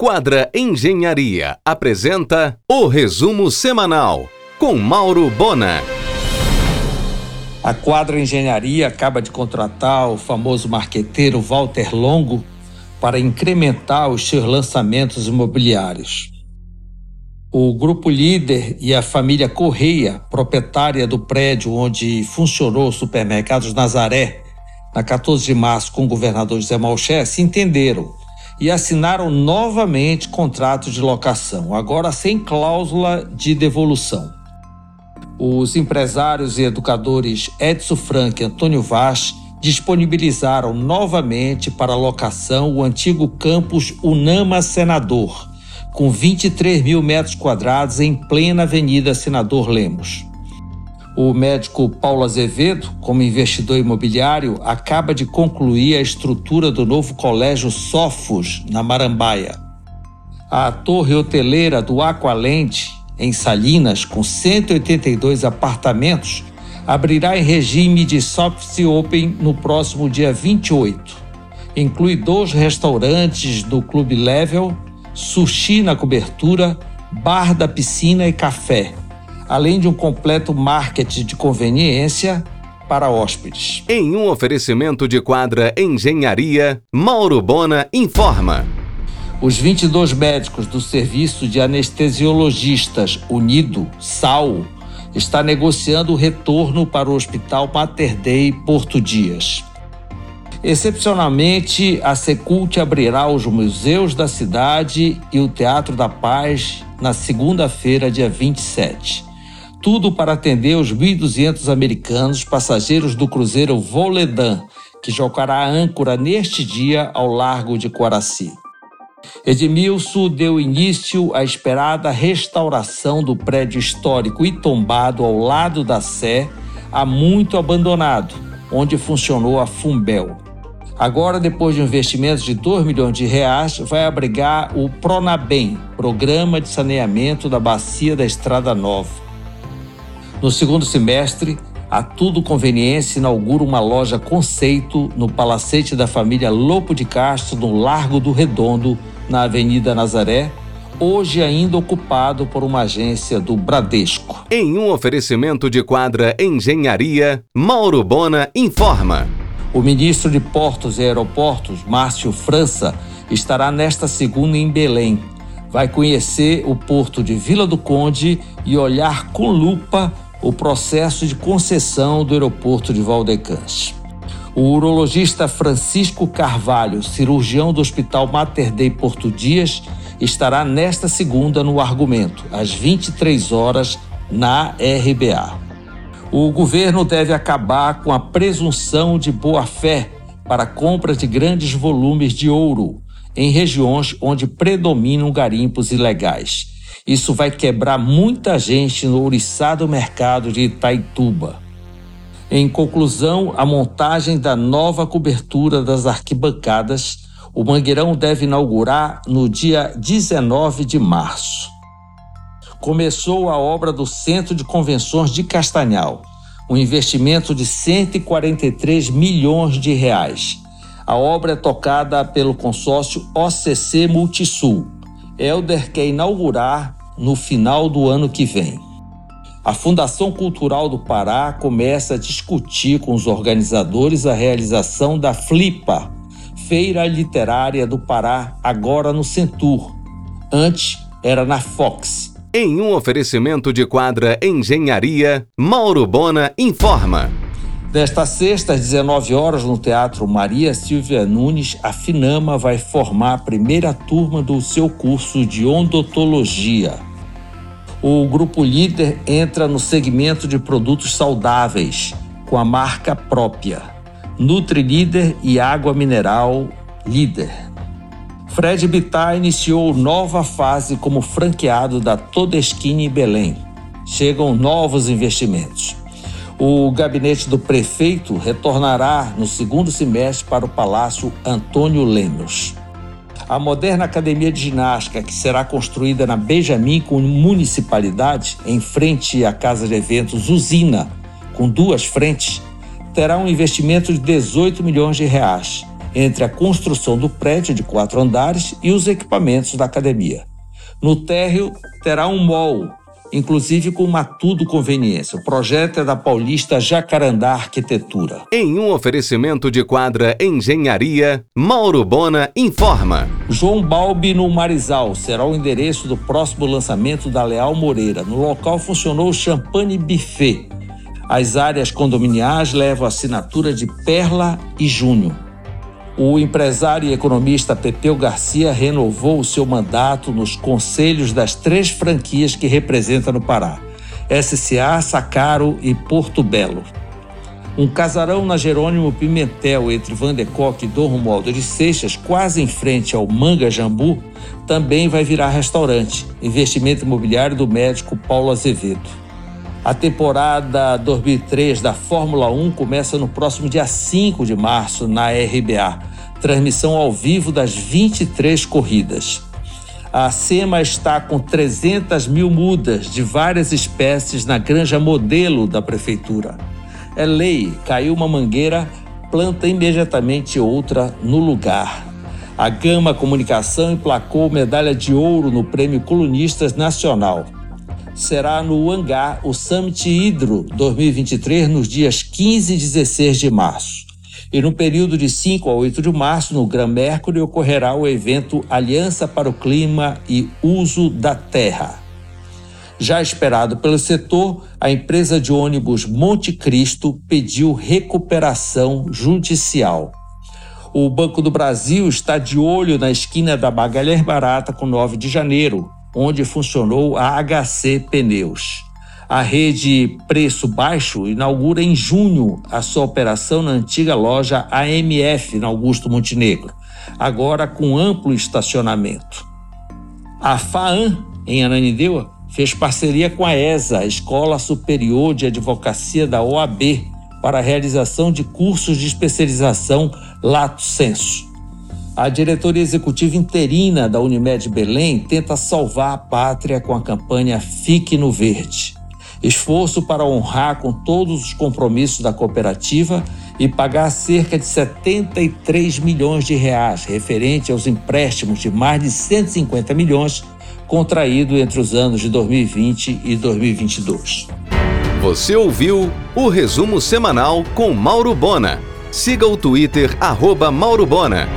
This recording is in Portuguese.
Quadra Engenharia apresenta o resumo semanal com Mauro Bona. A Quadra Engenharia acaba de contratar o famoso marqueteiro Walter Longo para incrementar os seus lançamentos imobiliários. O grupo líder e a família Correia, proprietária do prédio onde funcionou o supermercados Nazaré, na 14 de março com o governador José Malcher, se entenderam e assinaram novamente contrato de locação, agora sem cláusula de devolução. Os empresários e educadores Edson Frank e Antônio Vaz disponibilizaram novamente para locação o antigo campus Unama Senador, com 23 mil metros quadrados em plena Avenida Senador Lemos. O médico Paulo Azevedo, como investidor imobiliário, acaba de concluir a estrutura do novo colégio Sofos, na Marambaia. A torre hoteleira do Aqualente, em Salinas, com 182 apartamentos, abrirá em regime de soft open no próximo dia 28. Inclui dois restaurantes do Clube Level, sushi na cobertura, bar da piscina e café além de um completo marketing de conveniência para hóspedes. Em um oferecimento de quadra Engenharia, Mauro Bona informa. Os 22 médicos do Serviço de Anestesiologistas Unido, SAU, está negociando o retorno para o Hospital Mater Dei Porto Dias. Excepcionalmente, a Secult abrirá os museus da cidade e o Teatro da Paz na segunda-feira, dia 27 tudo para atender os 1.200 americanos passageiros do cruzeiro Voledan, que jogará âncora neste dia ao largo de Coraci. Edmilson deu início à esperada restauração do prédio histórico e tombado ao lado da Sé, há muito abandonado, onde funcionou a Fumbel. Agora, depois de um investimento de 2 milhões de reais, vai abrigar o Pronabem, Programa de Saneamento da Bacia da Estrada Nova. No segundo semestre, a Tudo Conveniência inaugura uma loja conceito no palacete da família Lopo de Castro, no Largo do Redondo, na Avenida Nazaré, hoje ainda ocupado por uma agência do Bradesco. Em um oferecimento de quadra Engenharia, Mauro Bona informa. O ministro de Portos e Aeroportos, Márcio França, estará nesta segunda em Belém. Vai conhecer o porto de Vila do Conde e olhar com lupa o processo de concessão do aeroporto de Valdecans. O urologista Francisco Carvalho, cirurgião do Hospital Mater Dei Porto Dias, estará nesta segunda no argumento, às 23 horas, na RBA. O governo deve acabar com a presunção de boa-fé para compra de grandes volumes de ouro em regiões onde predominam garimpos ilegais isso vai quebrar muita gente no ouriçado mercado de Itaituba. Em conclusão, a montagem da nova cobertura das arquibancadas, o Mangueirão deve inaugurar no dia 19 de março. Começou a obra do Centro de Convenções de Castanhal, um investimento de 143 milhões de reais. A obra é tocada pelo consórcio OCC Multisul. Elder quer inaugurar no final do ano que vem. A Fundação Cultural do Pará começa a discutir com os organizadores a realização da FLIPA, Feira Literária do Pará, agora no Centur. Antes era na Fox. Em um oferecimento de quadra Engenharia, Mauro Bona informa. Desta sexta, às 19 horas, no Teatro Maria Silvia Nunes, a Finama vai formar a primeira turma do seu curso de odontologia o grupo líder entra no segmento de produtos saudáveis, com a marca própria, Nutri Líder e Água Mineral Líder. Fred Bittar iniciou nova fase como franqueado da Todeskine Belém. Chegam novos investimentos. O gabinete do prefeito retornará no segundo semestre para o Palácio Antônio Lemos. A moderna academia de ginástica, que será construída na Benjamin com municipalidade, em frente à casa de eventos Usina, com duas frentes, terá um investimento de 18 milhões de reais. entre a construção do prédio de quatro andares e os equipamentos da academia. No térreo terá um mall, inclusive com uma tudo conveniência. O projeto é da paulista Jacarandá Arquitetura. Em um oferecimento de quadra Engenharia, Mauro Bona informa. João Balbi no Marizal será o endereço do próximo lançamento da Leal Moreira. No local funcionou o Champagne Buffet. As áreas condominiais levam a assinatura de Perla e Júnior. O empresário e economista Pepeu Garcia renovou o seu mandato nos conselhos das três franquias que representa no Pará: SCA, Sacaro e Porto Belo. Um casarão na Jerônimo Pimentel, entre Vandecoque e Dom Romualdo de Seixas, quase em frente ao Manga Jambu, também vai virar restaurante, investimento imobiliário do médico Paulo Azevedo. A temporada 2003 da Fórmula 1 começa no próximo dia 5 de março na RBA, transmissão ao vivo das 23 corridas. A SEMA está com 300 mil mudas de várias espécies na granja modelo da prefeitura. É lei, caiu uma mangueira, planta imediatamente outra no lugar. A Gama Comunicação emplacou medalha de ouro no Prêmio Colunistas Nacional. Será no hangar o Summit Hidro 2023 nos dias 15 e 16 de março. E no período de 5 a 8 de março, no Gran Mercury, ocorrerá o evento Aliança para o Clima e Uso da Terra. Já esperado pelo setor, a empresa de ônibus Monte Cristo pediu recuperação judicial. O Banco do Brasil está de olho na esquina da Magalhães Barata com 9 de janeiro, onde funcionou a HC Pneus. A rede Preço Baixo inaugura em junho a sua operação na antiga loja AMF, na Augusto Montenegro, agora com amplo estacionamento. A FAAN, em Ananindeua, fez parceria com a ESA, Escola Superior de Advocacia da OAB, para a realização de cursos de especialização Lato Senso. A diretoria executiva interina da Unimed Belém tenta salvar a pátria com a campanha Fique no Verde esforço para honrar com todos os compromissos da cooperativa e pagar cerca de 73 milhões de reais, referente aos empréstimos de mais de 150 milhões contraído entre os anos de 2020 e 2022. Você ouviu o resumo semanal com Mauro Bona. Siga o Twitter arroba Mauro Bona.